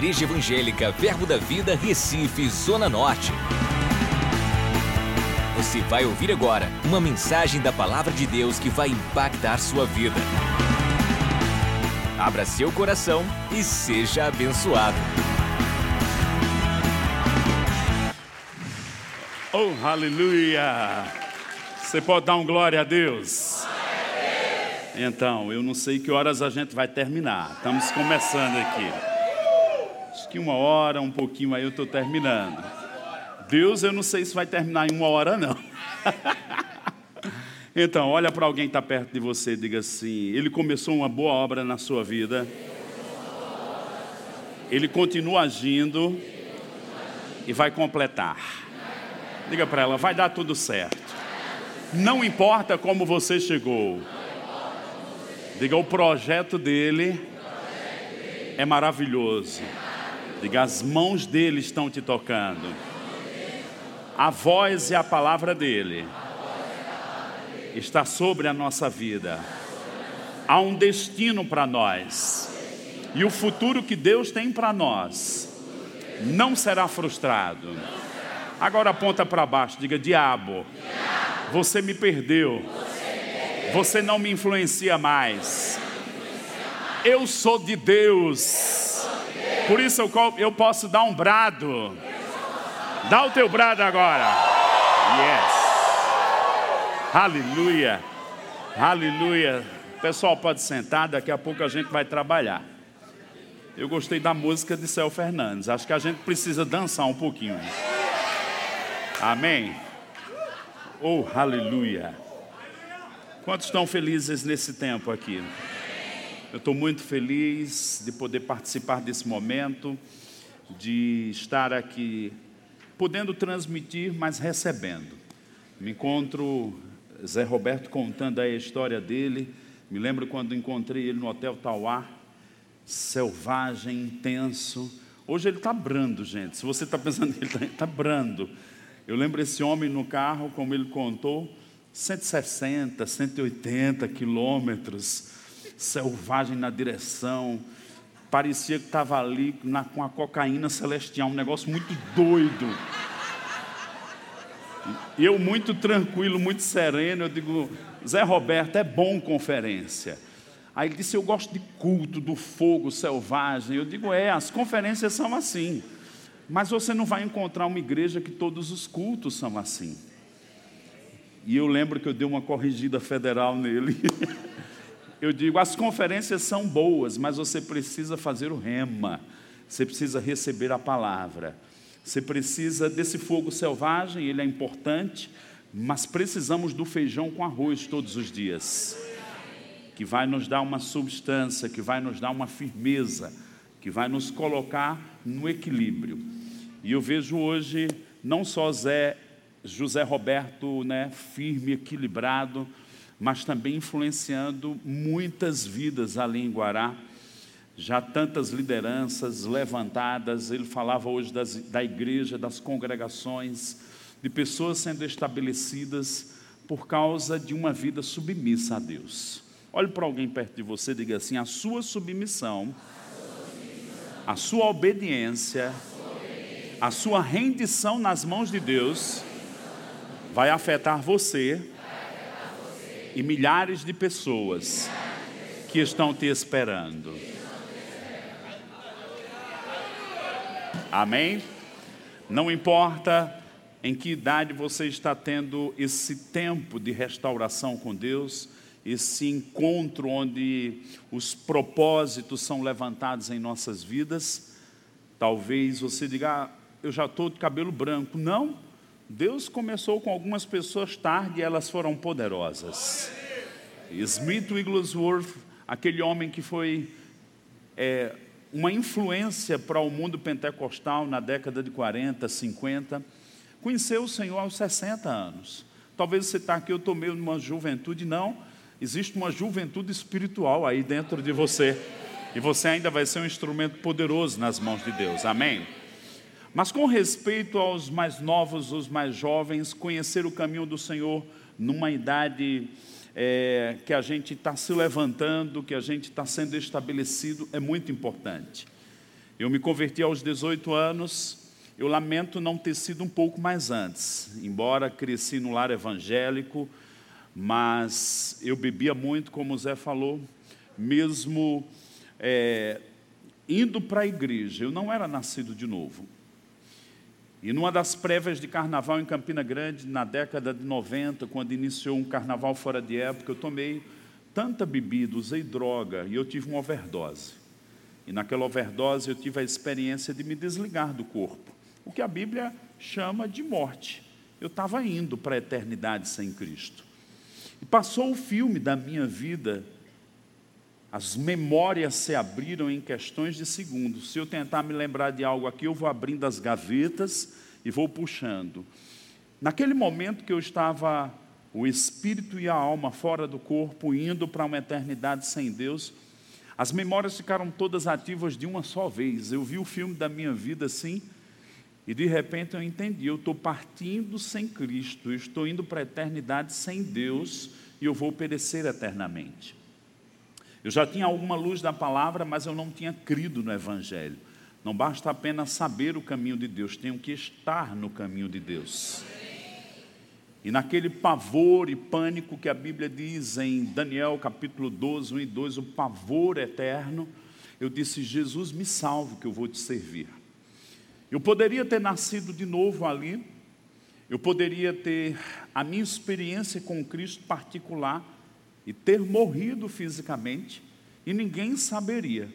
Igreja Evangélica Verbo da Vida, Recife, Zona Norte. Você vai ouvir agora uma mensagem da Palavra de Deus que vai impactar sua vida. Abra seu coração e seja abençoado. Oh, aleluia! Você pode dar um glória a Deus? Então, eu não sei que horas a gente vai terminar. Estamos começando aqui. Acho que uma hora, um pouquinho aí eu estou terminando. Deus, eu não sei se vai terminar em uma hora, não. Então, olha para alguém que está perto de você e diga assim: Ele começou uma boa obra na sua vida, Ele continua agindo e vai completar. Diga para ela: vai dar tudo certo. Não importa como você chegou, diga: o projeto dele é maravilhoso. Diga: as mãos dele estão te tocando, a voz e a palavra dele está sobre a nossa vida. Há um destino para nós. E o futuro que Deus tem para nós não será frustrado. Agora aponta para baixo, diga: Diabo, você me perdeu. Você não me influencia mais. Eu sou de Deus. Por isso eu, posso dar um brado. Dá o teu brado agora. Yes. Aleluia, aleluia. Pessoal, pode sentar, daqui a pouco a gente vai trabalhar. Eu gostei da música de Céu Fernandes, acho que a gente precisa dançar um pouquinho. Amém? Oh, aleluia. Quantos estão felizes nesse tempo aqui? Eu estou muito feliz de poder participar desse momento, de estar aqui, podendo transmitir, mas recebendo. Me encontro Zé Roberto contando a história dele. Me lembro quando encontrei ele no Hotel Tauá, selvagem, intenso. Hoje ele está brando, gente. Se você está pensando que ele está tá brando. Eu lembro esse homem no carro, como ele contou, 160, 180 quilômetros, selvagem na direção. Parecia que estava ali na, com a cocaína celestial, um negócio muito doido. Eu, muito tranquilo, muito sereno, eu digo: Zé Roberto, é bom conferência. Aí ele disse: Eu gosto de culto, do fogo selvagem. Eu digo: É, as conferências são assim. Mas você não vai encontrar uma igreja que todos os cultos são assim. E eu lembro que eu dei uma corrigida federal nele. eu digo: as conferências são boas, mas você precisa fazer o rema, você precisa receber a palavra. Você precisa desse fogo selvagem, ele é importante, mas precisamos do feijão com arroz todos os dias, que vai nos dar uma substância, que vai nos dar uma firmeza, que vai nos colocar no equilíbrio. E eu vejo hoje não só Zé, José Roberto, né, firme, equilibrado, mas também influenciando muitas vidas ali em Guará já tantas lideranças levantadas, ele falava hoje das, da igreja, das congregações, de pessoas sendo estabelecidas por causa de uma vida submissa a Deus. Olhe para alguém perto de você e diga assim: a sua submissão, a sua obediência, a sua rendição nas mãos de Deus vai afetar você e milhares de pessoas que estão te esperando. Amém? Não importa em que idade você está tendo esse tempo de restauração com Deus, esse encontro onde os propósitos são levantados em nossas vidas. Talvez você diga, ah, eu já estou de cabelo branco. Não, Deus começou com algumas pessoas tarde e elas foram poderosas. Smith Wigglesworth, aquele homem que foi é, uma influência para o mundo pentecostal na década de 40, 50. Conheceu o Senhor aos 60 anos. Talvez você está aqui, eu estou meio numa juventude. Não, existe uma juventude espiritual aí dentro de você. E você ainda vai ser um instrumento poderoso nas mãos de Deus. Amém? Mas com respeito aos mais novos, os mais jovens, conhecer o caminho do Senhor numa idade é, que a gente está se levantando, que a gente está sendo estabelecido, é muito importante. Eu me converti aos 18 anos. Eu lamento não ter sido um pouco mais antes, embora cresci no lar evangélico, mas eu bebia muito, como o Zé falou, mesmo é, indo para a igreja. Eu não era nascido de novo. E numa das prévias de carnaval em Campina Grande, na década de 90, quando iniciou um carnaval fora de época, eu tomei tanta bebida, usei droga e eu tive uma overdose. E naquela overdose eu tive a experiência de me desligar do corpo, o que a Bíblia chama de morte. Eu estava indo para a eternidade sem Cristo. E passou o filme da minha vida, as memórias se abriram em questões de segundos. Se eu tentar me lembrar de algo aqui, eu vou abrindo as gavetas e vou puxando. Naquele momento que eu estava o espírito e a alma fora do corpo, indo para uma eternidade sem Deus, as memórias ficaram todas ativas de uma só vez. Eu vi o filme da minha vida assim, e de repente eu entendi: eu estou partindo sem Cristo, eu estou indo para a eternidade sem Deus, e eu vou perecer eternamente. Eu já tinha alguma luz da palavra, mas eu não tinha crido no Evangelho. Não basta apenas saber o caminho de Deus, tenho que estar no caminho de Deus. E naquele pavor e pânico que a Bíblia diz em Daniel capítulo 12, 1 e 2, o pavor eterno, eu disse: Jesus, me salve, que eu vou te servir. Eu poderia ter nascido de novo ali, eu poderia ter a minha experiência com Cristo particular e ter morrido fisicamente, e ninguém saberia.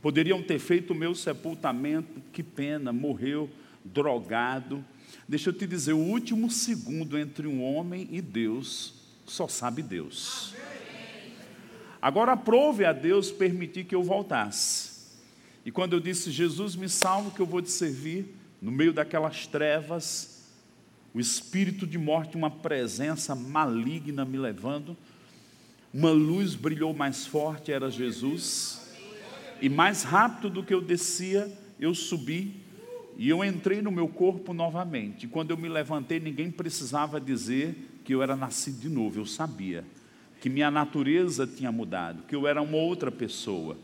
Poderiam ter feito o meu sepultamento, que pena, morreu drogado Deixa eu te dizer, o último segundo entre um homem e Deus, só sabe Deus. Agora aprove a Deus permitir que eu voltasse. E quando eu disse, Jesus me salva que eu vou te servir, no meio daquelas trevas, o espírito de morte, uma presença maligna me levando, uma luz brilhou mais forte, era Jesus, e mais rápido do que eu descia, eu subi e eu entrei no meu corpo novamente. Quando eu me levantei, ninguém precisava dizer que eu era nascido de novo, eu sabia que minha natureza tinha mudado, que eu era uma outra pessoa.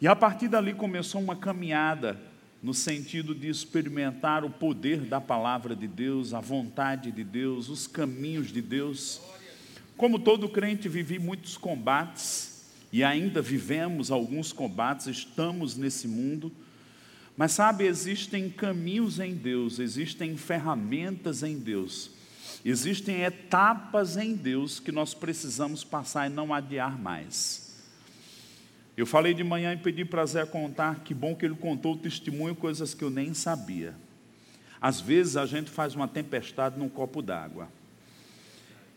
E a partir dali começou uma caminhada no sentido de experimentar o poder da palavra de Deus, a vontade de Deus, os caminhos de Deus. Como todo crente, vivi muitos combates e ainda vivemos alguns combates, estamos nesse mundo mas sabe, existem caminhos em Deus, existem ferramentas em Deus, existem etapas em Deus que nós precisamos passar e não adiar mais. Eu falei de manhã e pedi para Zé contar, que bom que ele contou o testemunho, coisas que eu nem sabia. Às vezes a gente faz uma tempestade num copo d'água.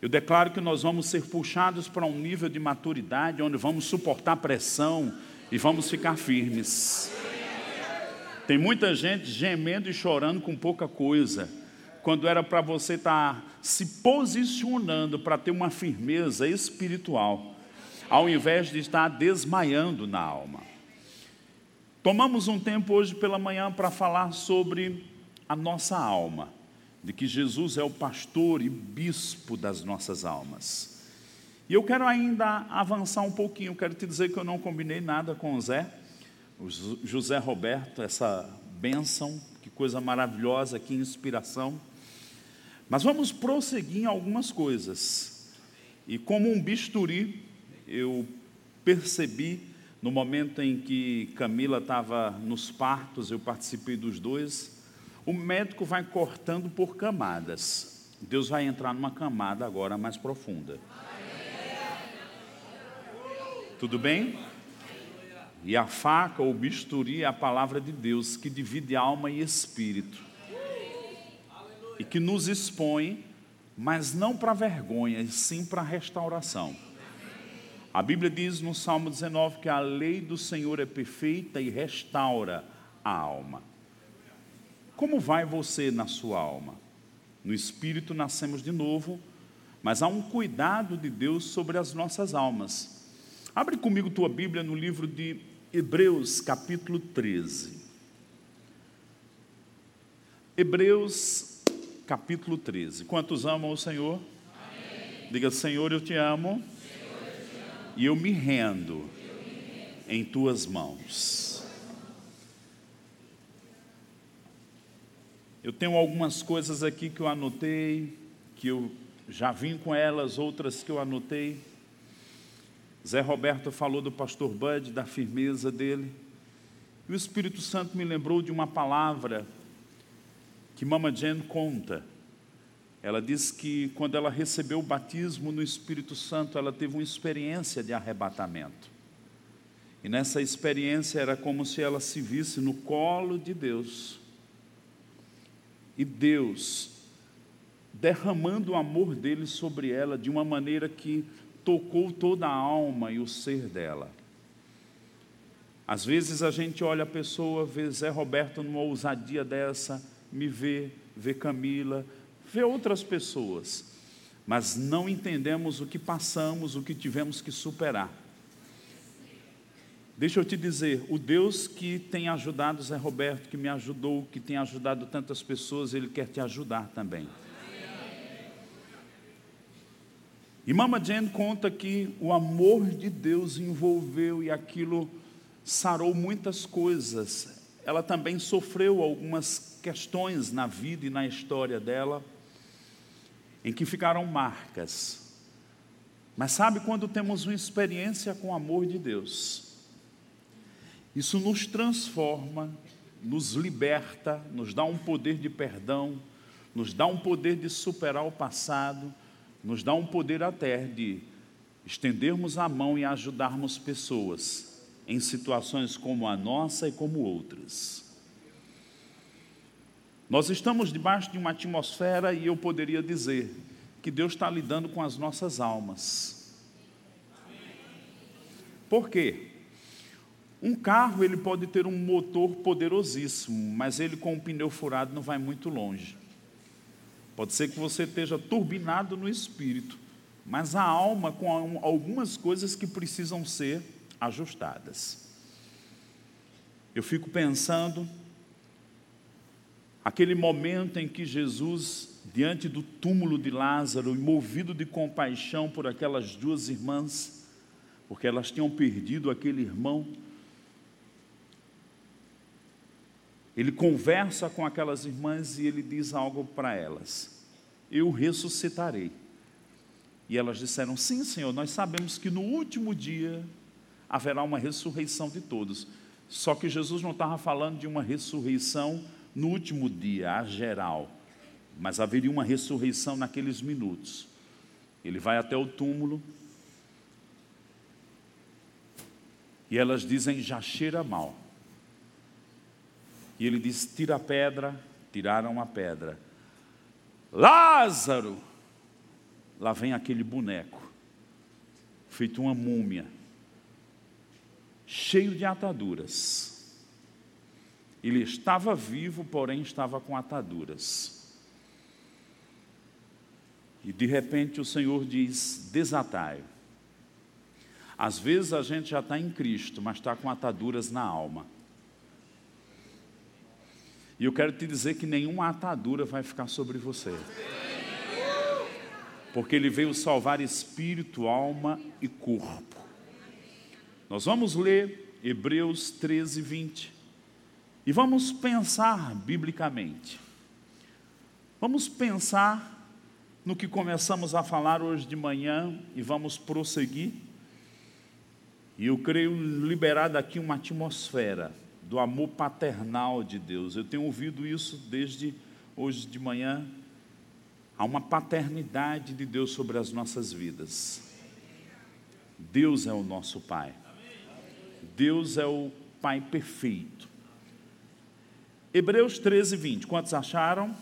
Eu declaro que nós vamos ser puxados para um nível de maturidade onde vamos suportar pressão e vamos ficar firmes. Tem muita gente gemendo e chorando com pouca coisa, quando era para você estar tá se posicionando para ter uma firmeza espiritual, ao invés de estar desmaiando na alma. Tomamos um tempo hoje pela manhã para falar sobre a nossa alma, de que Jesus é o pastor e bispo das nossas almas. E eu quero ainda avançar um pouquinho, quero te dizer que eu não combinei nada com o Zé, o José Roberto, essa bênção, que coisa maravilhosa, que inspiração. Mas vamos prosseguir em algumas coisas. E como um bisturi, eu percebi no momento em que Camila estava nos partos, eu participei dos dois, o médico vai cortando por camadas. Deus vai entrar numa camada agora mais profunda. Tudo bem? E a faca ou bisturi é a palavra de Deus que divide alma e espírito. E que nos expõe, mas não para vergonha, e sim para restauração. A Bíblia diz no Salmo 19 que a lei do Senhor é perfeita e restaura a alma. Como vai você na sua alma? No espírito nascemos de novo, mas há um cuidado de Deus sobre as nossas almas. Abre comigo tua Bíblia no livro de Hebreus capítulo 13. Hebreus capítulo 13. Quantos amam o Senhor? Amém. Diga, Senhor, eu te amo, Senhor, eu te amo. E eu me rendo, em tuas mãos. Eu tenho algumas coisas aqui que eu anotei, que eu já vim com elas, outras que eu anotei. Zé Roberto falou do pastor Bud, da firmeza dele. E o Espírito Santo me lembrou de uma palavra que Mama Jane conta. Ela diz que quando ela recebeu o batismo no Espírito Santo, ela teve uma experiência de arrebatamento. E nessa experiência era como se ela se visse no colo de Deus. E Deus derramando o amor dele sobre ela de uma maneira que tocou toda a alma e o ser dela. Às vezes a gente olha a pessoa, vê Zé Roberto numa ousadia dessa, me vê, vê Camila, vê outras pessoas, mas não entendemos o que passamos, o que tivemos que superar. Deixa eu te dizer, o Deus que tem ajudado Zé Roberto, que me ajudou, que tem ajudado tantas pessoas, Ele quer te ajudar também. E Mama Jane conta que o amor de Deus envolveu e aquilo sarou muitas coisas. Ela também sofreu algumas questões na vida e na história dela, em que ficaram marcas. Mas sabe quando temos uma experiência com o amor de Deus? Isso nos transforma, nos liberta, nos dá um poder de perdão, nos dá um poder de superar o passado nos dá um poder até de estendermos a mão e ajudarmos pessoas em situações como a nossa e como outras. Nós estamos debaixo de uma atmosfera e eu poderia dizer que Deus está lidando com as nossas almas. Por quê? Um carro ele pode ter um motor poderosíssimo, mas ele com um pneu furado não vai muito longe. Pode ser que você esteja turbinado no espírito, mas a alma com algumas coisas que precisam ser ajustadas. Eu fico pensando aquele momento em que Jesus, diante do túmulo de Lázaro, movido de compaixão por aquelas duas irmãs, porque elas tinham perdido aquele irmão, Ele conversa com aquelas irmãs e ele diz algo para elas: Eu ressuscitarei. E elas disseram: Sim, Senhor, nós sabemos que no último dia haverá uma ressurreição de todos. Só que Jesus não estava falando de uma ressurreição no último dia, a geral, mas haveria uma ressurreição naqueles minutos. Ele vai até o túmulo e elas dizem: Já cheira mal. E ele diz: Tira a pedra, tiraram a pedra. Lázaro! Lá vem aquele boneco, feito uma múmia, cheio de ataduras. Ele estava vivo, porém estava com ataduras. E de repente o Senhor diz: desatai. Às vezes a gente já está em Cristo, mas está com ataduras na alma. E eu quero te dizer que nenhuma atadura vai ficar sobre você. Porque ele veio salvar espírito, alma e corpo. Nós vamos ler Hebreus 13, 20. E vamos pensar biblicamente. Vamos pensar no que começamos a falar hoje de manhã e vamos prosseguir. E eu creio liberar daqui uma atmosfera do amor paternal de Deus. Eu tenho ouvido isso desde hoje de manhã. Há uma paternidade de Deus sobre as nossas vidas. Deus é o nosso Pai. Deus é o Pai perfeito. Hebreus 13, 20. Quantos acharam?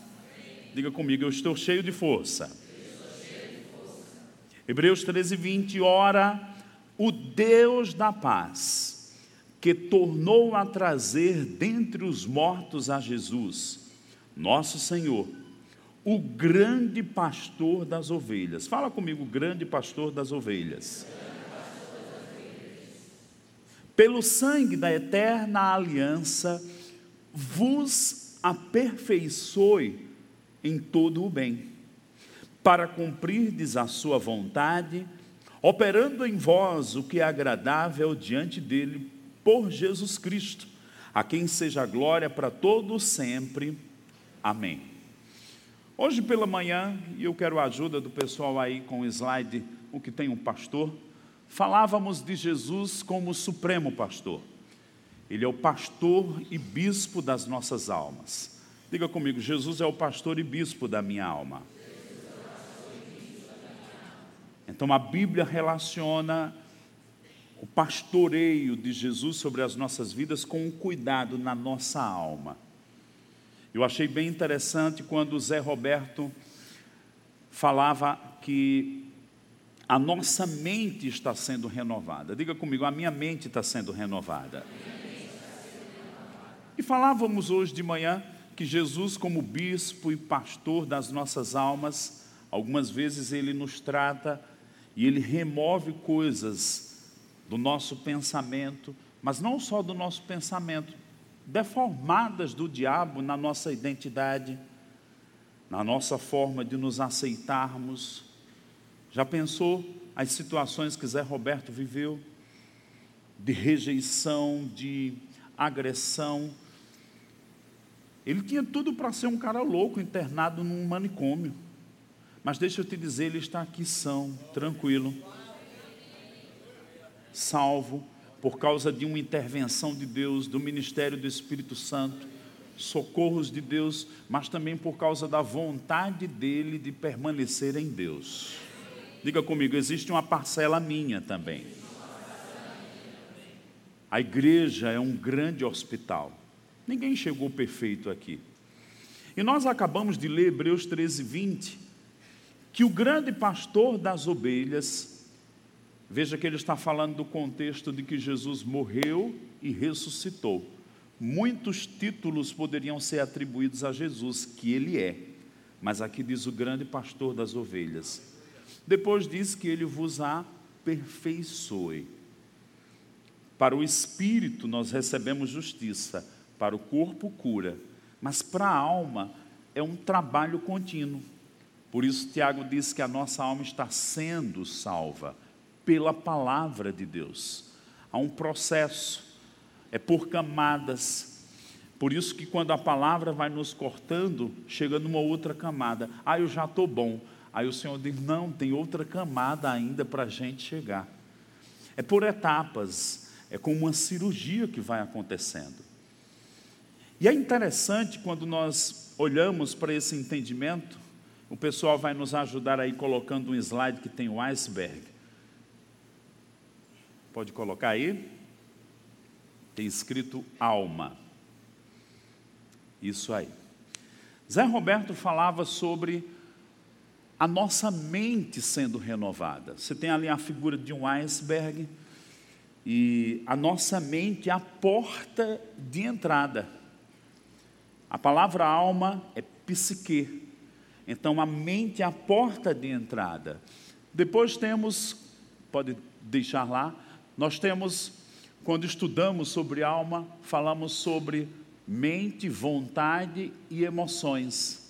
Diga comigo, eu estou cheio de força. Hebreus 13, 20. Ora, o Deus da paz que tornou a trazer dentre os mortos a Jesus, nosso Senhor, o grande pastor das ovelhas. Fala comigo, grande pastor das ovelhas. Pelo sangue da eterna aliança, vos aperfeiçoe em todo o bem, para cumprirdes a sua vontade, operando em vós o que é agradável diante dele por Jesus Cristo, a quem seja a glória para todos sempre. Amém. Hoje pela manhã, e eu quero a ajuda do pessoal aí com o slide, o que tem um pastor, falávamos de Jesus como supremo pastor. Ele é o pastor e bispo das nossas almas. Diga comigo, Jesus é o pastor e bispo da minha alma. Então a Bíblia relaciona o pastoreio de Jesus sobre as nossas vidas com um cuidado na nossa alma. Eu achei bem interessante quando o Zé Roberto falava que a nossa mente está sendo renovada. Diga comigo, a minha mente está sendo renovada. E falávamos hoje de manhã que Jesus, como bispo e pastor das nossas almas, algumas vezes ele nos trata e ele remove coisas do nosso pensamento, mas não só do nosso pensamento, deformadas do diabo na nossa identidade, na nossa forma de nos aceitarmos. Já pensou as situações que Zé Roberto viveu? De rejeição, de agressão. Ele tinha tudo para ser um cara louco, internado num manicômio. Mas deixa eu te dizer, ele está aqui são, tranquilo, salvo, por causa de uma intervenção de Deus, do ministério do Espírito Santo, socorros de Deus, mas também por causa da vontade dele de permanecer em Deus. Diga comigo, existe uma parcela minha também. A igreja é um grande hospital. Ninguém chegou perfeito aqui. E nós acabamos de ler Hebreus 13, 20, que o grande pastor das ovelhas Veja que ele está falando do contexto de que Jesus morreu e ressuscitou. Muitos títulos poderiam ser atribuídos a Jesus, que ele é, mas aqui diz o grande pastor das ovelhas. Depois diz que ele vos aperfeiçoe. Para o espírito nós recebemos justiça, para o corpo cura, mas para a alma é um trabalho contínuo. Por isso Tiago diz que a nossa alma está sendo salva pela palavra de Deus. Há um processo, é por camadas. Por isso que quando a palavra vai nos cortando, chega numa outra camada. Ah, eu já estou bom. Aí o Senhor diz: não, tem outra camada ainda para a gente chegar. É por etapas, é como uma cirurgia que vai acontecendo. E é interessante quando nós olhamos para esse entendimento, o pessoal vai nos ajudar aí colocando um slide que tem o iceberg. Pode colocar aí? Tem escrito alma. Isso aí. Zé Roberto falava sobre a nossa mente sendo renovada. Você tem ali a figura de um iceberg e a nossa mente é a porta de entrada. A palavra alma é psique. Então a mente é a porta de entrada. Depois temos, pode deixar lá, nós temos, quando estudamos sobre alma, falamos sobre mente, vontade e emoções.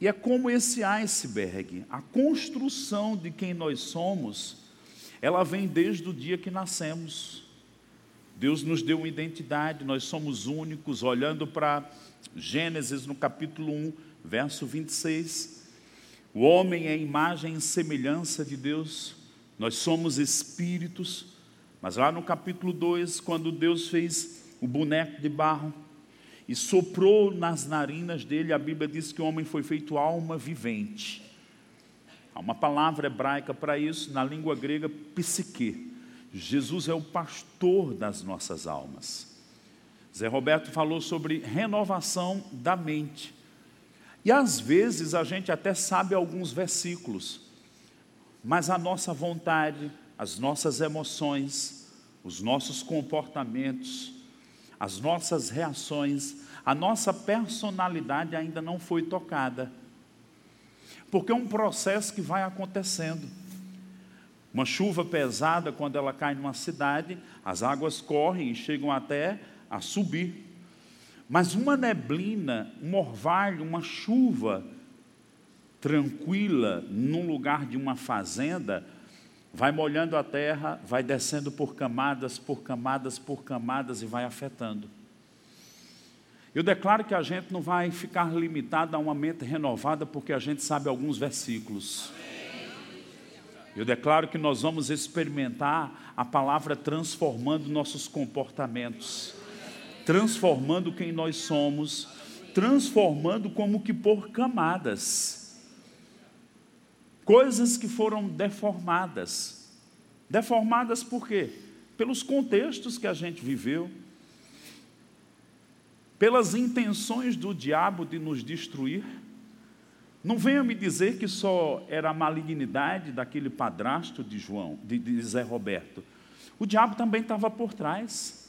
E é como esse iceberg, a construção de quem nós somos, ela vem desde o dia que nascemos. Deus nos deu uma identidade, nós somos únicos, olhando para Gênesis no capítulo 1, verso 26. O homem é imagem e semelhança de Deus, nós somos espíritos, mas lá no capítulo 2, quando Deus fez o boneco de barro e soprou nas narinas dele, a Bíblia diz que o homem foi feito alma vivente. Há uma palavra hebraica para isso, na língua grega, psique. Jesus é o pastor das nossas almas. Zé Roberto falou sobre renovação da mente. E às vezes a gente até sabe alguns versículos, mas a nossa vontade, as nossas emoções, os nossos comportamentos, as nossas reações, a nossa personalidade ainda não foi tocada. Porque é um processo que vai acontecendo. Uma chuva pesada, quando ela cai numa cidade, as águas correm e chegam até a subir. Mas uma neblina, um orvalho, uma chuva tranquila num lugar de uma fazenda, vai molhando a terra, vai descendo por camadas, por camadas, por camadas e vai afetando. Eu declaro que a gente não vai ficar limitado a uma mente renovada porque a gente sabe alguns versículos. Eu declaro que nós vamos experimentar a palavra transformando nossos comportamentos, transformando quem nós somos, transformando como que por camadas. Coisas que foram deformadas. Deformadas por quê? Pelos contextos que a gente viveu, pelas intenções do diabo de nos destruir. Não venha me dizer que só era a malignidade daquele padrasto de João, de, de Zé Roberto. O diabo também estava por trás.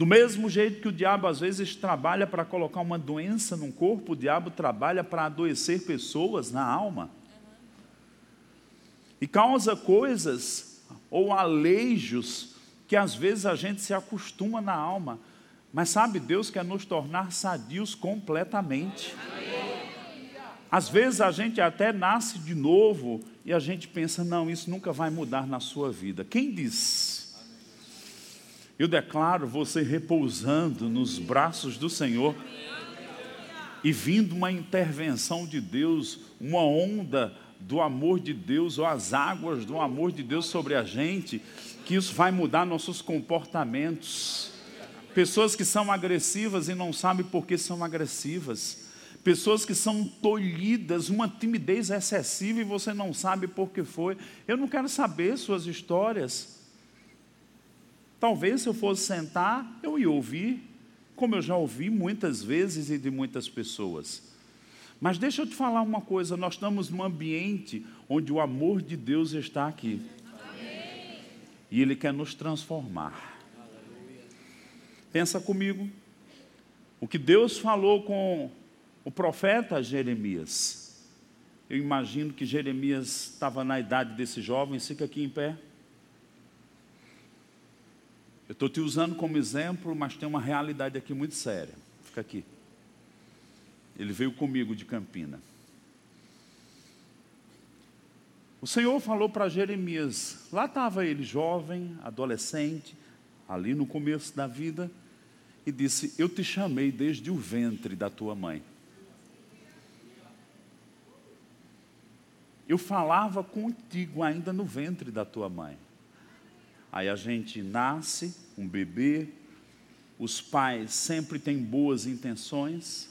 Do mesmo jeito que o diabo às vezes trabalha para colocar uma doença num corpo, o diabo trabalha para adoecer pessoas na alma. E causa coisas ou aleijos que às vezes a gente se acostuma na alma. Mas sabe, Deus quer nos tornar sadios completamente. Às vezes a gente até nasce de novo e a gente pensa, não, isso nunca vai mudar na sua vida. Quem diz? Eu declaro você repousando nos braços do Senhor e vindo uma intervenção de Deus, uma onda do amor de Deus, ou as águas do amor de Deus sobre a gente, que isso vai mudar nossos comportamentos. Pessoas que são agressivas e não sabem por que são agressivas pessoas que são tolhidas, uma timidez excessiva e você não sabe por que foi. Eu não quero saber suas histórias. Talvez se eu fosse sentar, eu ia ouvir, como eu já ouvi muitas vezes e de muitas pessoas. Mas deixa eu te falar uma coisa: nós estamos num ambiente onde o amor de Deus está aqui. Amém. E Ele quer nos transformar. Pensa comigo. O que Deus falou com o profeta Jeremias. Eu imagino que Jeremias estava na idade desse jovem, fica aqui em pé. Eu estou te usando como exemplo, mas tem uma realidade aqui muito séria. Fica aqui. Ele veio comigo de Campina. O Senhor falou para Jeremias, lá estava ele jovem, adolescente, ali no começo da vida, e disse: Eu te chamei desde o ventre da tua mãe. Eu falava contigo ainda no ventre da tua mãe. Aí a gente nasce, um bebê, os pais sempre têm boas intenções,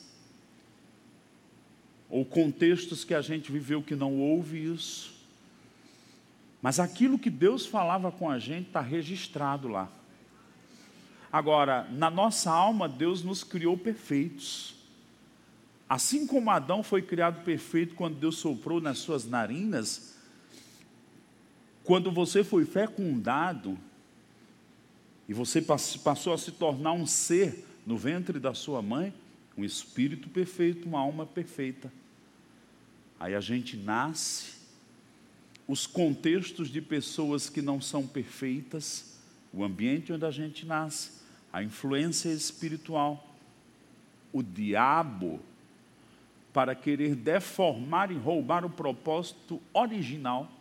ou contextos que a gente viveu que não houve isso, mas aquilo que Deus falava com a gente está registrado lá. Agora, na nossa alma, Deus nos criou perfeitos. Assim como Adão foi criado perfeito quando Deus soprou nas suas narinas, quando você foi fecundado e você passou a se tornar um ser no ventre da sua mãe, um espírito perfeito, uma alma perfeita. Aí a gente nasce, os contextos de pessoas que não são perfeitas, o ambiente onde a gente nasce, a influência espiritual, o diabo para querer deformar e roubar o propósito original,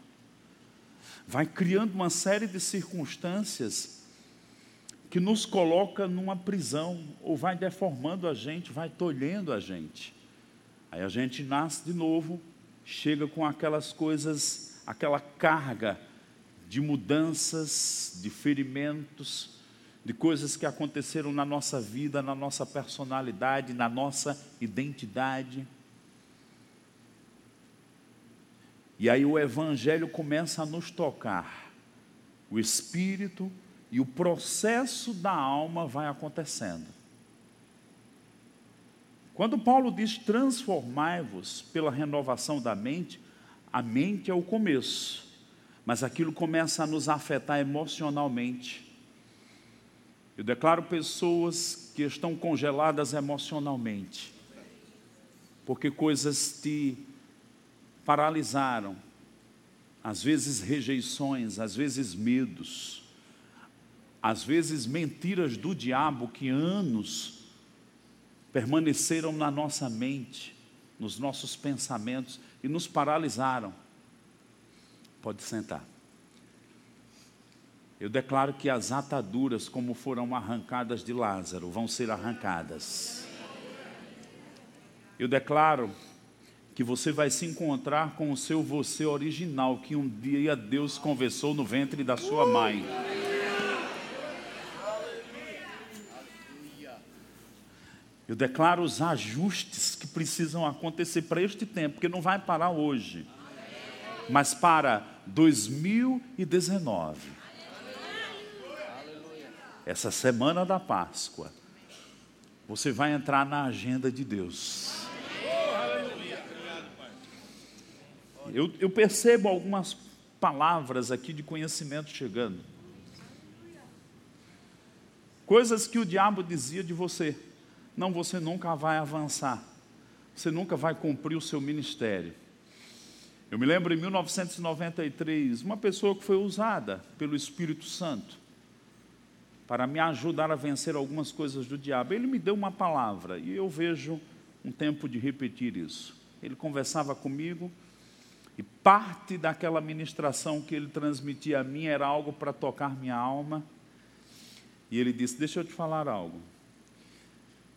vai criando uma série de circunstâncias que nos coloca numa prisão, ou vai deformando a gente, vai tolhendo a gente. Aí a gente nasce de novo, chega com aquelas coisas, aquela carga de mudanças, de ferimentos, de coisas que aconteceram na nossa vida, na nossa personalidade, na nossa identidade. E aí o Evangelho começa a nos tocar. O Espírito e o processo da alma vai acontecendo. Quando Paulo diz transformai-vos pela renovação da mente, a mente é o começo, mas aquilo começa a nos afetar emocionalmente. Eu declaro pessoas que estão congeladas emocionalmente, porque coisas te paralisaram. Às vezes rejeições, às vezes medos, às vezes mentiras do diabo que anos permaneceram na nossa mente, nos nossos pensamentos e nos paralisaram. Pode sentar. Eu declaro que as ataduras, como foram arrancadas de Lázaro, vão ser arrancadas. Eu declaro que você vai se encontrar com o seu você original, que um dia Deus conversou no ventre da sua mãe. Eu declaro os ajustes que precisam acontecer para este tempo, porque não vai parar hoje, mas para 2019. Essa semana da Páscoa, você vai entrar na agenda de Deus. Eu, eu percebo algumas palavras aqui de conhecimento chegando. Coisas que o diabo dizia de você. Não, você nunca vai avançar. Você nunca vai cumprir o seu ministério. Eu me lembro em 1993, uma pessoa que foi usada pelo Espírito Santo para me ajudar a vencer algumas coisas do diabo. Ele me deu uma palavra e eu vejo um tempo de repetir isso. Ele conversava comigo e parte daquela ministração que ele transmitia a mim era algo para tocar minha alma. E ele disse: Deixa eu te falar algo.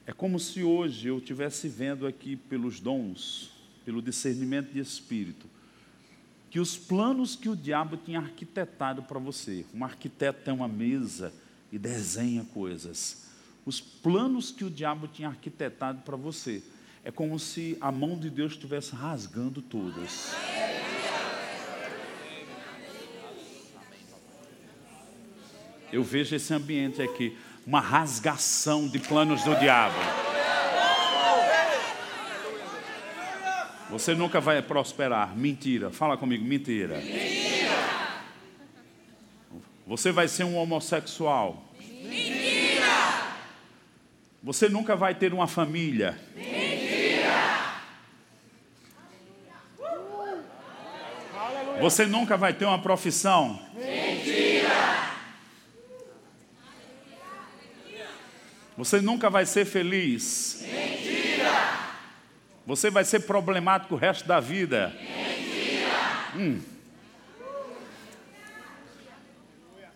É como se hoje eu estivesse vendo aqui pelos dons, pelo discernimento de espírito, que os planos que o diabo tinha arquitetado para você, um arquiteto tem uma mesa e desenha coisas. Os planos que o diabo tinha arquitetado para você, é como se a mão de Deus estivesse rasgando todas. Eu vejo esse ambiente aqui uma rasgação de planos do diabo. Você nunca vai prosperar. Mentira. Fala comigo, mentira. Mentira. Você vai ser um homossexual. Mentira. Você nunca vai ter uma família. Mentira. Você nunca vai ter uma profissão. Você nunca vai ser feliz. Mentira! Você vai ser problemático o resto da vida. Mentira! Hum.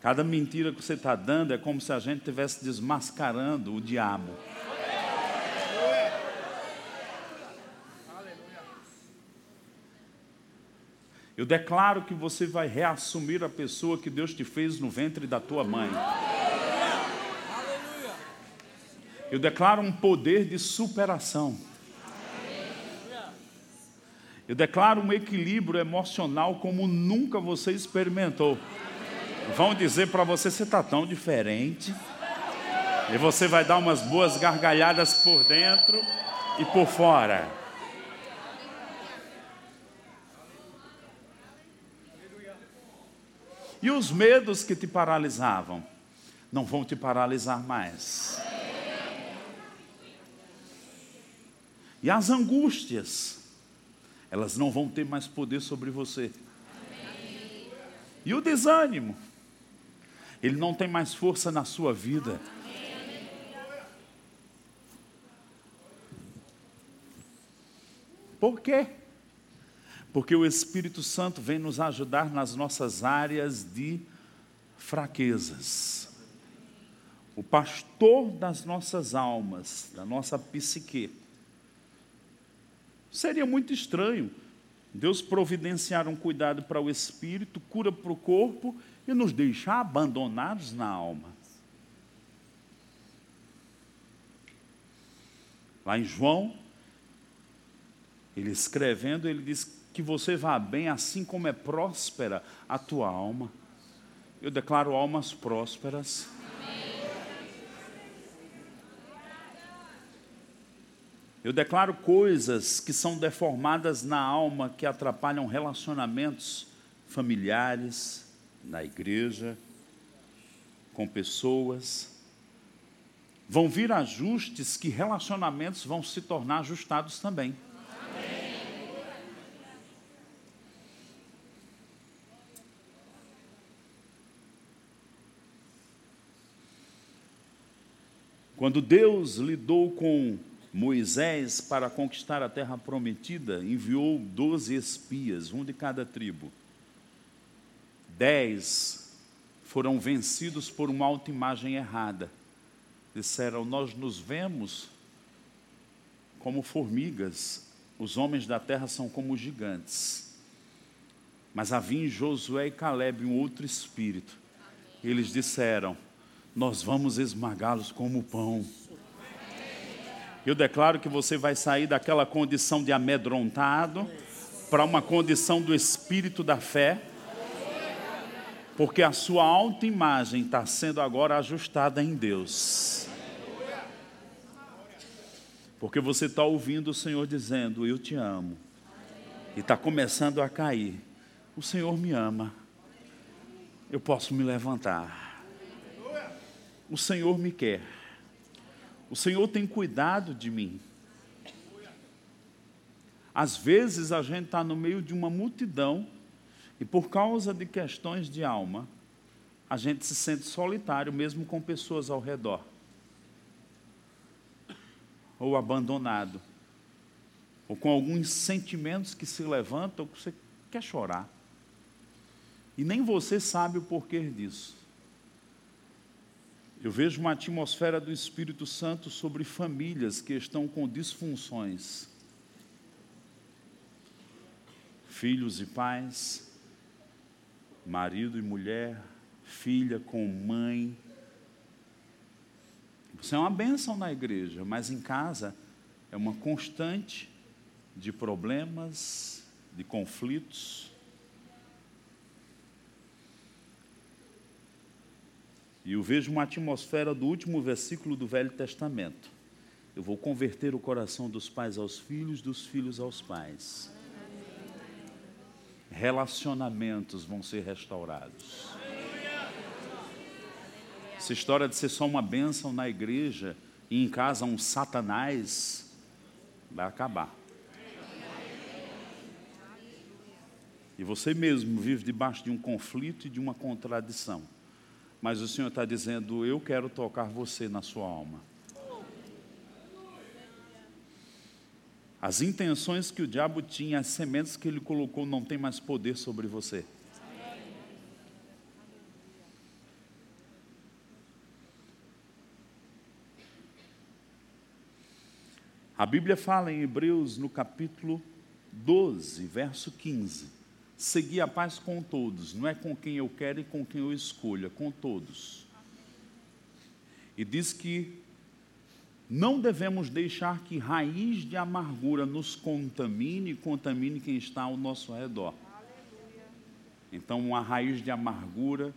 Cada mentira que você está dando é como se a gente estivesse desmascarando o diabo. Eu declaro que você vai reassumir a pessoa que Deus te fez no ventre da tua mãe. Eu declaro um poder de superação. Eu declaro um equilíbrio emocional como nunca você experimentou. Vão dizer para você: você está tão diferente. E você vai dar umas boas gargalhadas por dentro e por fora. E os medos que te paralisavam não vão te paralisar mais. E as angústias, elas não vão ter mais poder sobre você. Amém. E o desânimo, ele não tem mais força na sua vida. Amém. Por quê? Porque o Espírito Santo vem nos ajudar nas nossas áreas de fraquezas. O pastor das nossas almas, da nossa psique, Seria muito estranho Deus providenciar um cuidado para o espírito, cura para o corpo e nos deixar abandonados na alma. Lá em João, ele escrevendo, ele diz que você vá bem assim como é próspera a tua alma. Eu declaro almas prósperas. Eu declaro coisas que são deformadas na alma, que atrapalham relacionamentos familiares, na igreja, com pessoas. Vão vir ajustes que relacionamentos vão se tornar ajustados também. Quando Deus lidou com Moisés, para conquistar a terra prometida, enviou doze espias, um de cada tribo. Dez foram vencidos por uma autoimagem errada. Disseram: Nós nos vemos como formigas, os homens da terra são como gigantes. Mas havia em Josué e Caleb um outro espírito. Eles disseram: Nós vamos esmagá-los como pão. Eu declaro que você vai sair daquela condição de amedrontado para uma condição do espírito da fé, porque a sua autoimagem está sendo agora ajustada em Deus. Porque você está ouvindo o Senhor dizendo: Eu te amo, e está começando a cair. O Senhor me ama, eu posso me levantar. O Senhor me quer, o Senhor tem cuidado de mim. Às vezes a gente está no meio de uma multidão e por causa de questões de alma, a gente se sente solitário mesmo com pessoas ao redor. Ou abandonado. Ou com alguns sentimentos que se levantam que você quer chorar. E nem você sabe o porquê disso. Eu vejo uma atmosfera do Espírito Santo sobre famílias que estão com disfunções filhos e pais, marido e mulher, filha com mãe. Você é uma bênção na igreja, mas em casa é uma constante de problemas, de conflitos. E eu vejo uma atmosfera do último versículo do Velho Testamento. Eu vou converter o coração dos pais aos filhos, dos filhos aos pais relacionamentos vão ser restaurados. Essa história de ser só uma bênção na igreja e em casa um satanás vai acabar. E você mesmo vive debaixo de um conflito e de uma contradição. Mas o Senhor está dizendo: Eu quero tocar você na sua alma. As intenções que o diabo tinha, as sementes que ele colocou, não tem mais poder sobre você. A Bíblia fala em Hebreus, no capítulo 12, verso 15: Segui a paz com todos, não é com quem eu quero e com quem eu escolho, é com todos. E diz que não devemos deixar que raiz de amargura nos contamine e contamine quem está ao nosso redor. Então, uma raiz de amargura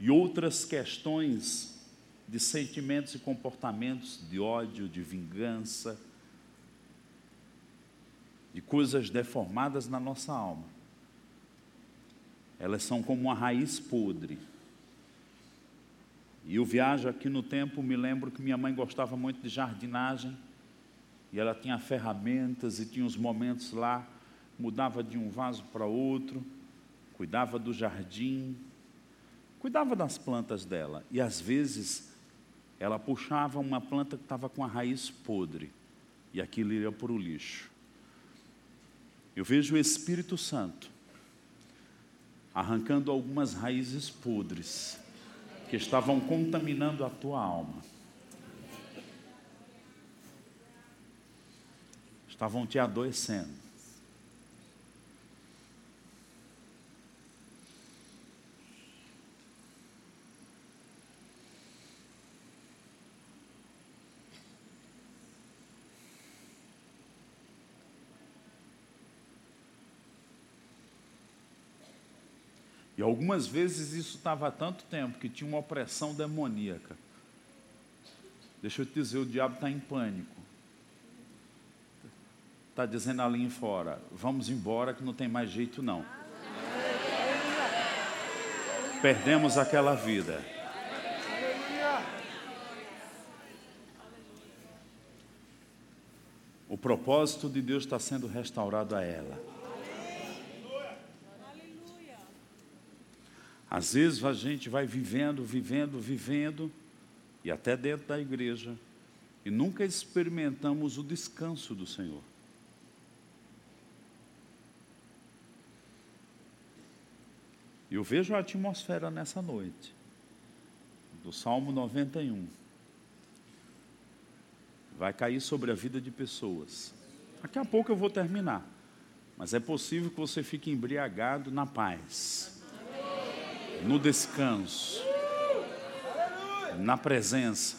e outras questões de sentimentos e comportamentos de ódio, de vingança, de coisas deformadas na nossa alma. Elas são como uma raiz podre e eu viajo aqui no tempo, me lembro que minha mãe gostava muito de jardinagem, e ela tinha ferramentas e tinha os momentos lá, mudava de um vaso para outro, cuidava do jardim, cuidava das plantas dela, e às vezes ela puxava uma planta que estava com a raiz podre, e aquilo ia para o lixo. Eu vejo o Espírito Santo arrancando algumas raízes podres que estavam contaminando a tua alma. Estavam te adoecendo. E algumas vezes isso estava há tanto tempo que tinha uma opressão demoníaca. Deixa eu te dizer, o diabo está em pânico. Está dizendo ali em fora, vamos embora que não tem mais jeito não. Perdemos aquela vida. O propósito de Deus está sendo restaurado a ela. Às vezes a gente vai vivendo, vivendo, vivendo, e até dentro da igreja, e nunca experimentamos o descanso do Senhor. Eu vejo a atmosfera nessa noite, do Salmo 91. Vai cair sobre a vida de pessoas. Daqui a pouco eu vou terminar. Mas é possível que você fique embriagado na paz, no descanso, na presença,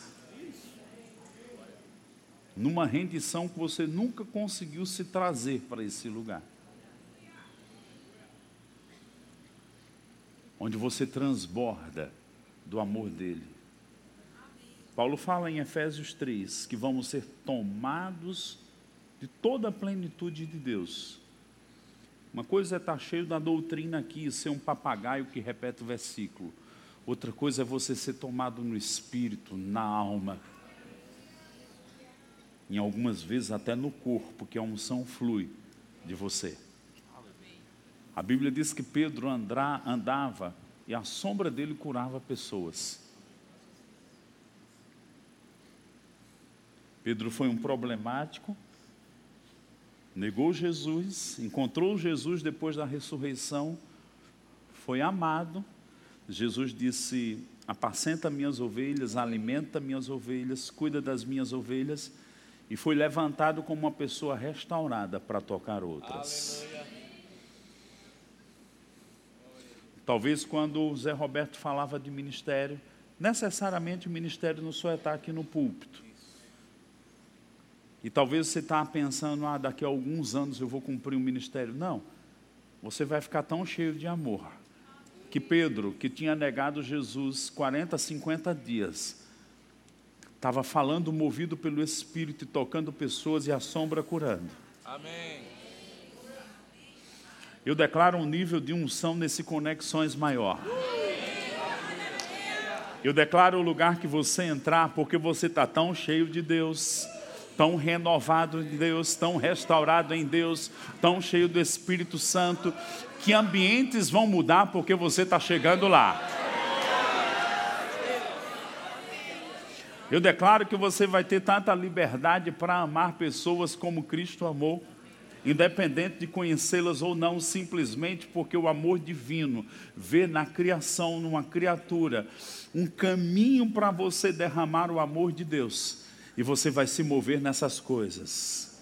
numa rendição que você nunca conseguiu se trazer para esse lugar. Onde você transborda do amor dele. Paulo fala em Efésios 3 que vamos ser tomados de toda a plenitude de Deus uma coisa é estar cheio da doutrina aqui, ser um papagaio que repete o versículo. Outra coisa é você ser tomado no espírito, na alma. Em algumas vezes até no corpo, que a unção flui de você. A Bíblia diz que Pedro andra, andava e a sombra dele curava pessoas. Pedro foi um problemático, negou Jesus, encontrou Jesus depois da ressurreição, foi amado. Jesus disse: Apacenta minhas ovelhas, alimenta minhas ovelhas, cuida das minhas ovelhas, e foi levantado como uma pessoa restaurada para tocar outras. Aleluia. Talvez quando o Zé Roberto falava de ministério, necessariamente o ministério não só está aqui no púlpito. E talvez você está pensando, ah, daqui a alguns anos eu vou cumprir um ministério. Não, você vai ficar tão cheio de amor que Pedro, que tinha negado Jesus 40, 50 dias, estava falando movido pelo Espírito e tocando pessoas e a sombra curando. Amém. Eu declaro um nível de unção nesse Conexões maior. Eu declaro o lugar que você entrar, porque você está tão cheio de Deus tão renovado em Deus, tão restaurado em Deus, tão cheio do Espírito Santo, que ambientes vão mudar porque você está chegando lá. Eu declaro que você vai ter tanta liberdade para amar pessoas como Cristo amou, independente de conhecê-las ou não, simplesmente porque o amor divino vê na criação, numa criatura, um caminho para você derramar o amor de Deus e você vai se mover nessas coisas.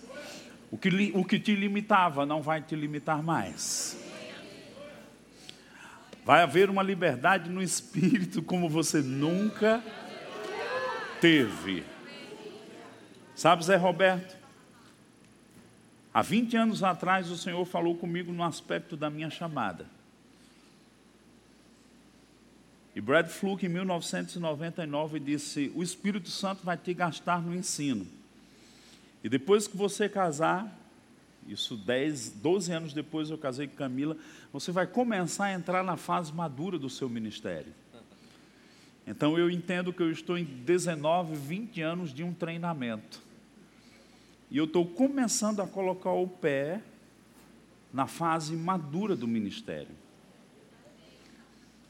O que, o que te limitava não vai te limitar mais. Vai haver uma liberdade no espírito como você nunca teve. Sabe, Zé Roberto? Há 20 anos atrás o Senhor falou comigo no aspecto da minha chamada. E Brad Fluke, em 1999, disse: O Espírito Santo vai te gastar no ensino. E depois que você casar, isso 10, 12 anos depois eu casei com Camila, você vai começar a entrar na fase madura do seu ministério. Então eu entendo que eu estou em 19, 20 anos de um treinamento. E eu estou começando a colocar o pé na fase madura do ministério.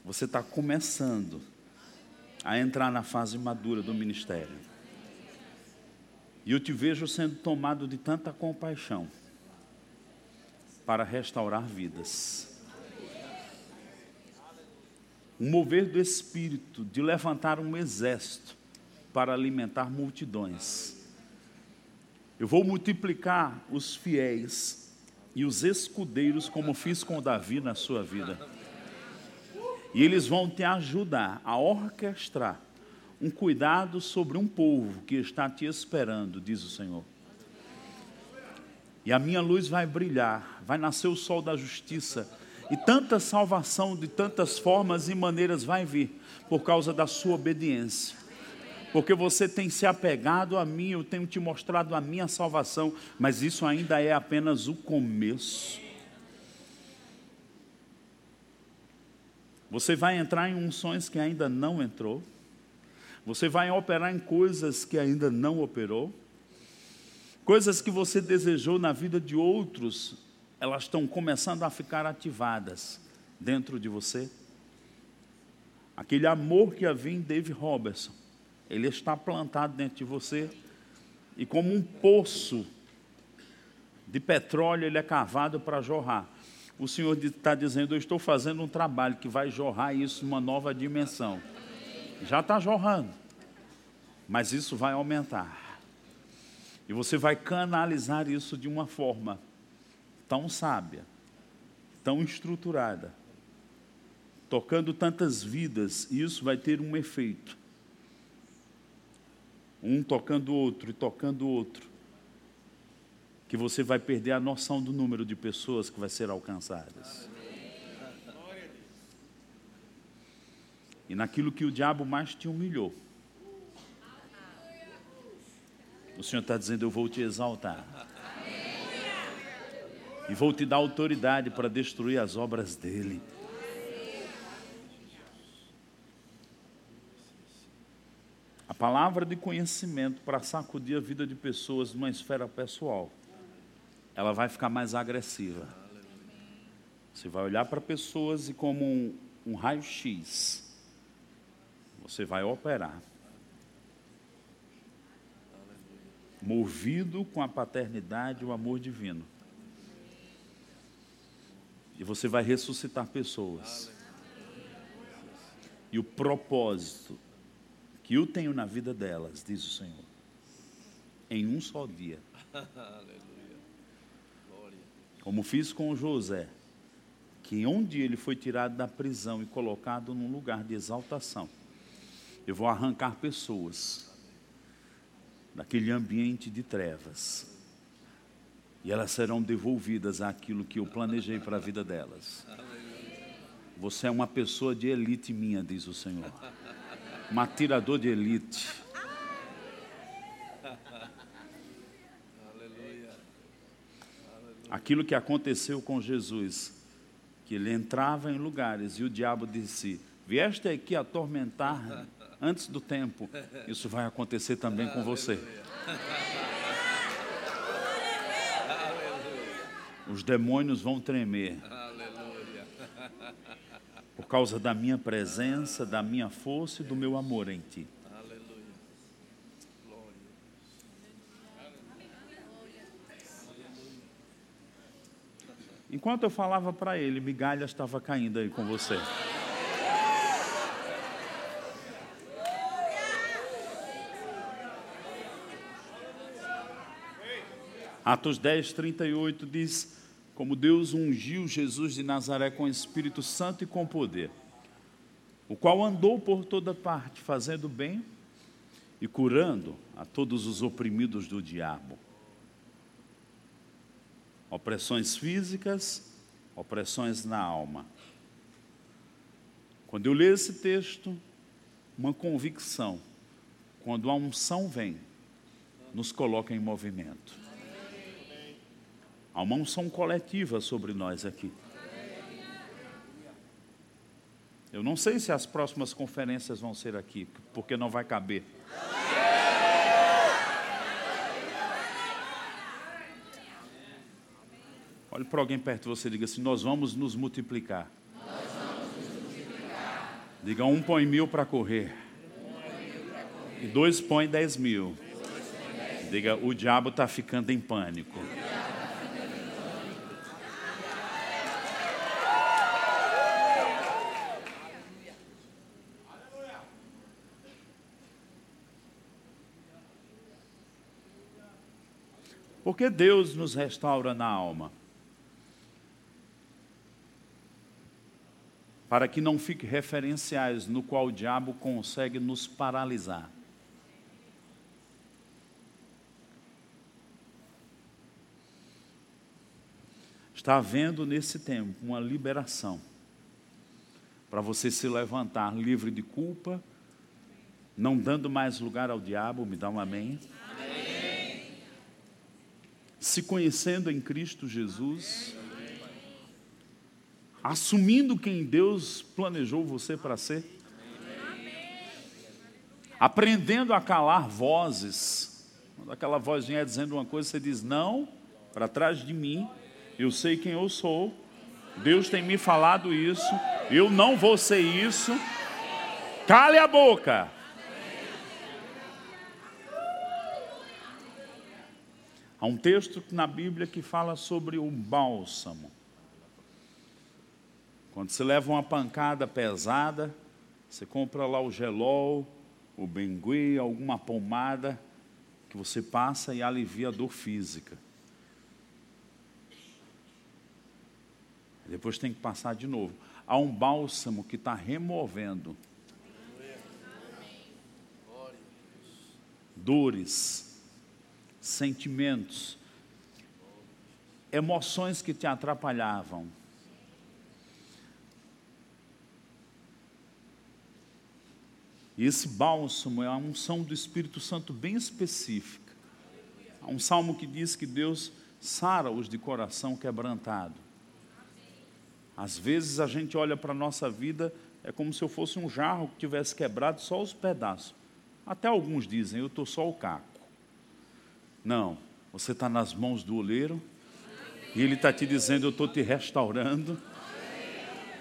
Você está começando a entrar na fase madura do ministério. E eu te vejo sendo tomado de tanta compaixão para restaurar vidas. Um mover do Espírito de levantar um exército para alimentar multidões. Eu vou multiplicar os fiéis e os escudeiros, como fiz com Davi na sua vida. E eles vão te ajudar a orquestrar um cuidado sobre um povo que está te esperando, diz o Senhor. E a minha luz vai brilhar, vai nascer o sol da justiça, e tanta salvação de tantas formas e maneiras vai vir por causa da sua obediência. Porque você tem se apegado a mim, eu tenho te mostrado a minha salvação, mas isso ainda é apenas o começo. Você vai entrar em unções que ainda não entrou. Você vai operar em coisas que ainda não operou. Coisas que você desejou na vida de outros, elas estão começando a ficar ativadas dentro de você. Aquele amor que havia em Dave Robertson, ele está plantado dentro de você e como um poço de petróleo ele é cavado para jorrar. O Senhor está dizendo: Eu estou fazendo um trabalho que vai jorrar isso numa nova dimensão. Já está jorrando, mas isso vai aumentar. E você vai canalizar isso de uma forma tão sábia, tão estruturada, tocando tantas vidas, e isso vai ter um efeito. Um tocando o outro e tocando o outro que você vai perder a noção do número de pessoas que vai ser alcançadas. E naquilo que o diabo mais te humilhou, o Senhor está dizendo: Eu vou te exaltar. E vou te dar autoridade para destruir as obras dele. A palavra de conhecimento para sacudir a vida de pessoas numa esfera pessoal ela vai ficar mais agressiva. Você vai olhar para pessoas e como um, um raio-x, você vai operar. Movido com a paternidade e o amor divino. E você vai ressuscitar pessoas. E o propósito que eu tenho na vida delas, diz o Senhor, em um só dia. como fiz com José, que onde ele foi tirado da prisão e colocado num lugar de exaltação, eu vou arrancar pessoas daquele ambiente de trevas e elas serão devolvidas àquilo que eu planejei para a vida delas. Você é uma pessoa de elite minha, diz o Senhor. Um atirador de elite. Aquilo que aconteceu com Jesus, que ele entrava em lugares e o diabo disse: Vieste aqui atormentar antes do tempo, isso vai acontecer também com você. Os demônios vão tremer. Por causa da minha presença, da minha força e do meu amor em ti. Enquanto eu falava para ele, migalhas estava caindo aí com você. Atos 10, 38 diz: Como Deus ungiu Jesus de Nazaré com Espírito Santo e com poder, o qual andou por toda parte, fazendo bem e curando a todos os oprimidos do diabo opressões físicas, opressões na alma. Quando eu leio esse texto, uma convicção, quando a unção vem, nos coloca em movimento. Há uma unção coletiva sobre nós aqui. Eu não sei se as próximas conferências vão ser aqui, porque não vai caber. Olhe para alguém perto de você e diga assim: Nós vamos nos multiplicar. Diga um põe mil para correr. E dois põe dez mil. Diga: O diabo está ficando em pânico. Porque Deus nos restaura na alma. Para que não fique referenciais no qual o diabo consegue nos paralisar. Está havendo nesse tempo uma liberação para você se levantar livre de culpa, não dando mais lugar ao diabo, me dá um amém. amém. Se conhecendo em Cristo Jesus assumindo quem Deus planejou você para ser. Aprendendo a calar vozes. Quando aquela voz vier dizendo uma coisa, você diz: Não, para trás de mim, eu sei quem eu sou. Deus tem me falado isso. Eu não vou ser isso. Cale a boca. Há um texto na Bíblia que fala sobre o bálsamo Quando você leva uma pancada pesada, você compra lá o gelol, o bengui, alguma pomada que você passa e alivia a dor física. Depois tem que passar de novo. Há um bálsamo que está removendo dores, sentimentos, emoções que te atrapalhavam. E esse bálsamo é a unção do Espírito Santo bem específica. Há um salmo que diz que Deus sara os de coração quebrantado. Às vezes a gente olha para a nossa vida, é como se eu fosse um jarro que tivesse quebrado só os pedaços. Até alguns dizem, eu estou só o caco. Não, você está nas mãos do oleiro, e ele está te dizendo, eu estou te restaurando.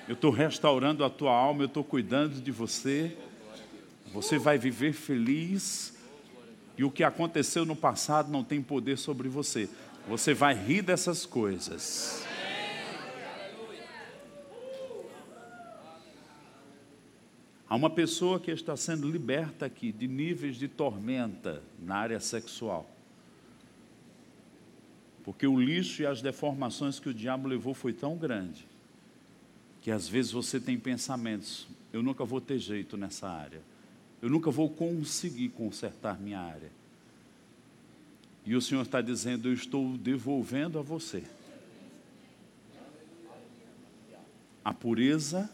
Eu estou restaurando a tua alma, eu estou cuidando de você. Você vai viver feliz. E o que aconteceu no passado não tem poder sobre você. Você vai rir dessas coisas. Há uma pessoa que está sendo liberta aqui de níveis de tormenta na área sexual. Porque o lixo e as deformações que o diabo levou foi tão grande que às vezes você tem pensamentos, eu nunca vou ter jeito nessa área. Eu nunca vou conseguir consertar minha área. E o Senhor está dizendo: Eu estou devolvendo a você a pureza,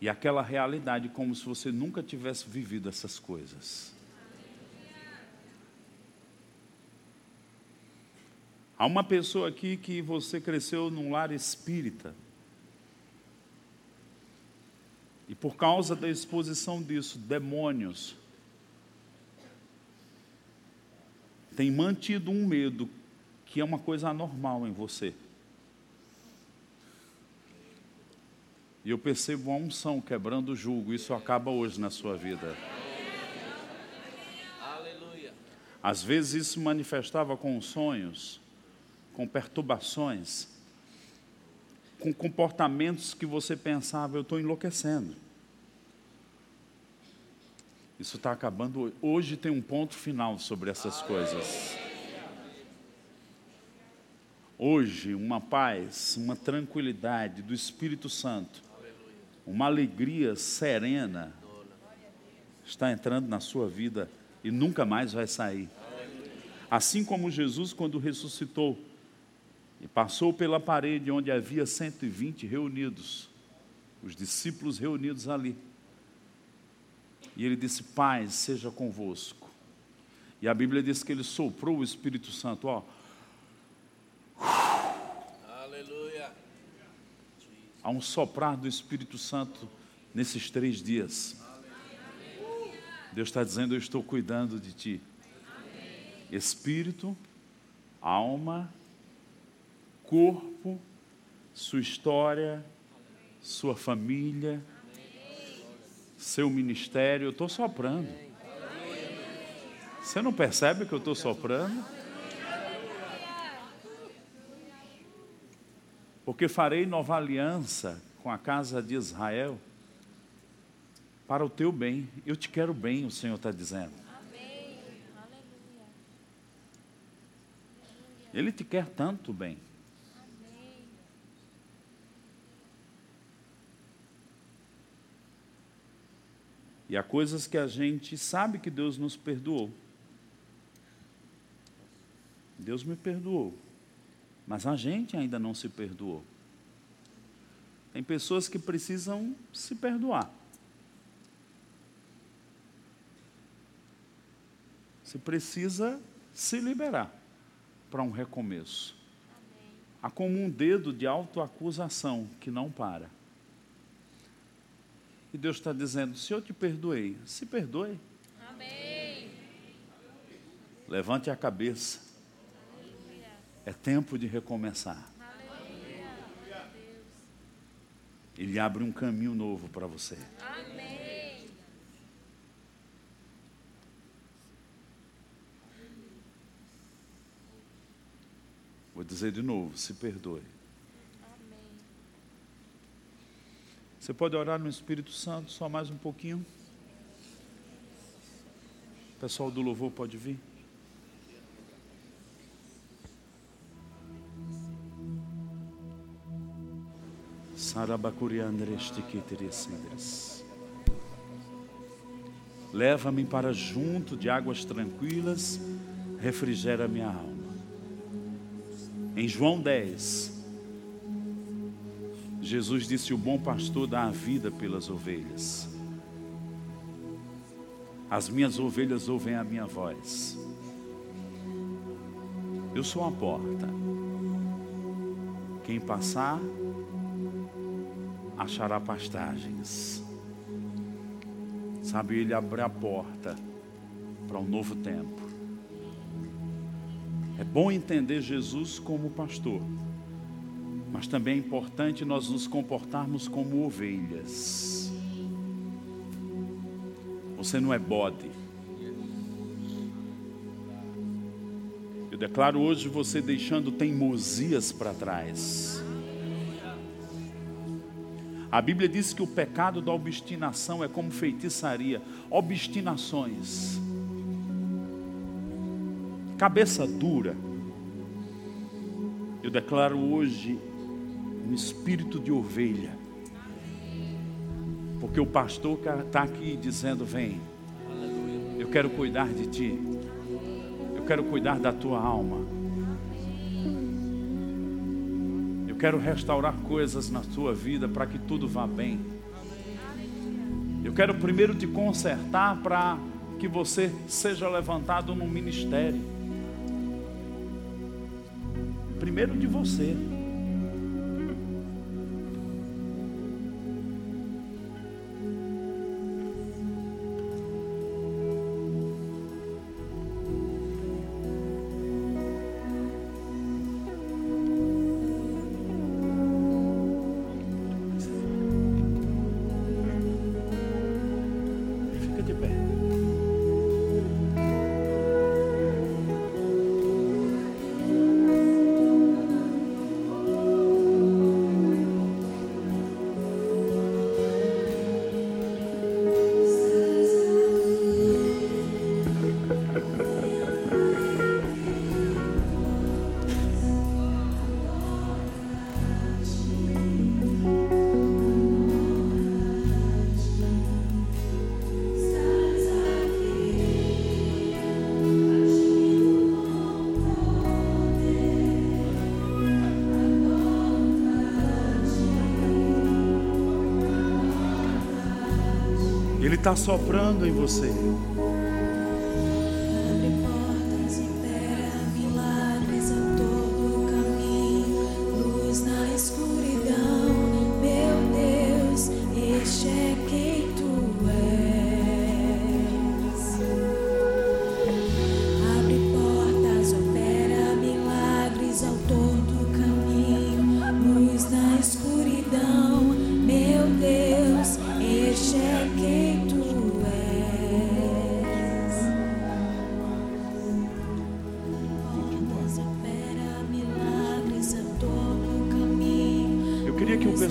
e aquela realidade como se você nunca tivesse vivido essas coisas. Há uma pessoa aqui que você cresceu num lar espírita. E por causa da exposição disso, demônios têm mantido um medo que é uma coisa anormal em você. E eu percebo uma unção quebrando o jugo, isso acaba hoje na sua vida. Aleluia. Às vezes isso manifestava com sonhos, com perturbações, com comportamentos que você pensava, eu estou enlouquecendo. Isso está acabando hoje. Hoje tem um ponto final sobre essas coisas. Hoje, uma paz, uma tranquilidade do Espírito Santo, uma alegria serena está entrando na sua vida e nunca mais vai sair. Assim como Jesus, quando ressuscitou, e passou pela parede onde havia 120 reunidos, os discípulos reunidos ali. E ele disse: Paz seja convosco. E a Bíblia diz que ele soprou o Espírito Santo, ó. Aleluia. Há um soprar do Espírito Santo nesses três dias. Deus está dizendo: Eu estou cuidando de ti. Espírito, alma corpo, sua história, sua família, seu ministério. Eu estou soprando. Você não percebe que eu estou soprando? Porque farei nova aliança com a casa de Israel para o teu bem. Eu te quero bem, o Senhor está dizendo. Ele te quer tanto bem. E há coisas que a gente sabe que Deus nos perdoou. Deus me perdoou. Mas a gente ainda não se perdoou. Tem pessoas que precisam se perdoar. Você precisa se liberar para um recomeço. Há como um dedo de autoacusação que não para. E Deus está dizendo: se eu te perdoei, se perdoe. Amém. Levante a cabeça. É tempo de recomeçar. Ele abre um caminho novo para você. Amém. Vou dizer de novo: se perdoe. Você pode orar no Espírito Santo só mais um pouquinho? O pessoal do louvor pode vir? Leva-me para junto de águas tranquilas, refrigera minha alma. Em João 10, Jesus disse: O bom pastor dá a vida pelas ovelhas. As minhas ovelhas ouvem a minha voz. Eu sou a porta. Quem passar, achará pastagens. Sabe, ele abre a porta para um novo tempo. É bom entender Jesus como pastor, mas também é importante nós nos comportarmos como ovelhas. Você não é bode. Eu declaro hoje você deixando teimosias para trás. A Bíblia diz que o pecado da obstinação é como feitiçaria, obstinações. Cabeça dura. Eu declaro hoje um espírito de ovelha. Porque o pastor está aqui dizendo: Vem, eu quero cuidar de ti, eu quero cuidar da tua alma. quero restaurar coisas na sua vida para que tudo vá bem. Eu quero primeiro te consertar para que você seja levantado no ministério. Primeiro de você. Está soprando em você.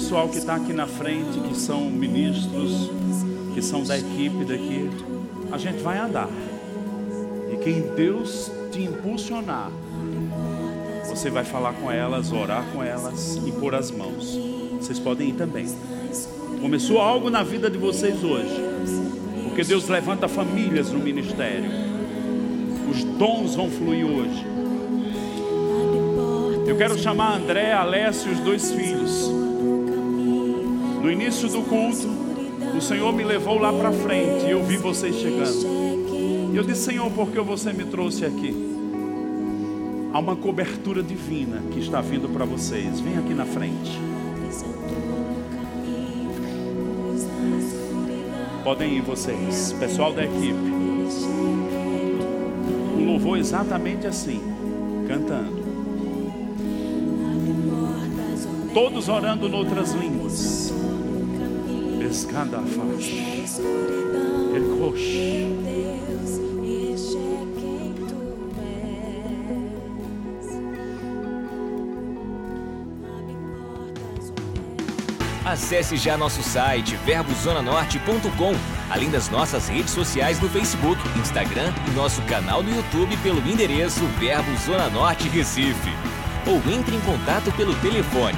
Pessoal que está aqui na frente, que são ministros, que são da equipe daqui, a gente vai andar. E quem Deus te impulsionar, você vai falar com elas, orar com elas e pôr as mãos. Vocês podem ir também. Começou algo na vida de vocês hoje, porque Deus levanta famílias no ministério. Os dons vão fluir hoje. Eu quero chamar André, Alessio e os dois filhos. No início do culto, o Senhor me levou lá para frente e eu vi vocês chegando. E eu disse: Senhor, por que você me trouxe aqui? Há uma cobertura divina que está vindo para vocês. Vem aqui na frente. Podem ir vocês, pessoal da equipe. Um louvor exatamente assim, cantando. Todos orando noutras línguas escanda faz. Ele coxe. Acesse já nosso site verbozonanorte.com, além das nossas redes sociais no Facebook, Instagram e nosso canal no YouTube pelo endereço Verbo Zona Norte Recife. Ou entre em contato pelo telefone